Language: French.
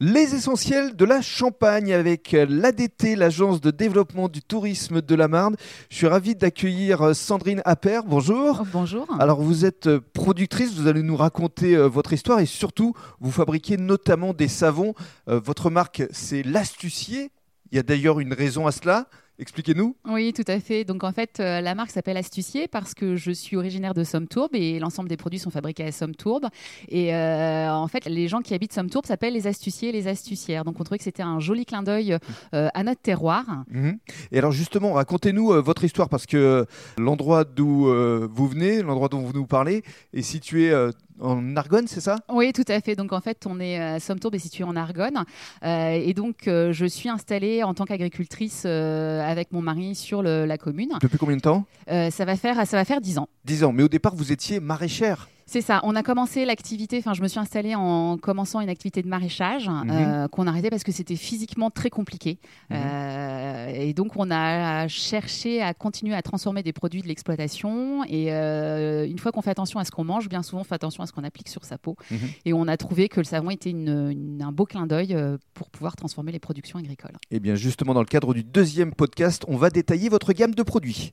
Les essentiels de la Champagne avec l'ADT, l'agence de développement du tourisme de la Marne. Je suis ravi d'accueillir Sandrine Appert. Bonjour. Oh, bonjour. Alors vous êtes productrice, vous allez nous raconter euh, votre histoire et surtout vous fabriquez notamment des savons. Euh, votre marque c'est l'Astucier. Il y a d'ailleurs une raison à cela. Expliquez-nous. Oui, tout à fait. Donc en fait, euh, la marque s'appelle Astucier parce que je suis originaire de Somme-Tourbe et l'ensemble des produits sont fabriqués à Somme-Tourbe. Et euh, en fait, les gens qui habitent Somme-Tourbe s'appellent les astuciers et les astucières. Donc on trouvait que c'était un joli clin d'œil euh, à notre terroir. Mhm. Et alors justement, racontez-nous votre histoire parce que l'endroit d'où vous venez, l'endroit dont vous nous parlez, est situé en Argonne, c'est ça? Oui, tout à fait. Donc en fait, on est à Somme-Tourbe est situé en Argonne. et donc je suis installée en tant qu'agricultrice avec mon mari sur la commune. Depuis combien de temps? Euh, ça, va faire, ça va faire 10 ans. 10 ans, mais au départ, vous étiez maraîchère c'est ça. On a commencé l'activité, enfin, je me suis installée en commençant une activité de maraîchage mhm. euh, qu'on a arrêté parce que c'était physiquement très compliqué. Mhm. Euh, et donc, on a cherché à continuer à transformer des produits de l'exploitation. Et euh, une fois qu'on fait attention à ce qu'on mange, bien souvent, on fait attention à ce qu'on applique sur sa peau. Mhm. Et on a trouvé que le savon était un beau clin d'œil pour pouvoir transformer les productions agricoles. Et eh bien, justement, dans le cadre du deuxième podcast, on va détailler votre gamme de produits.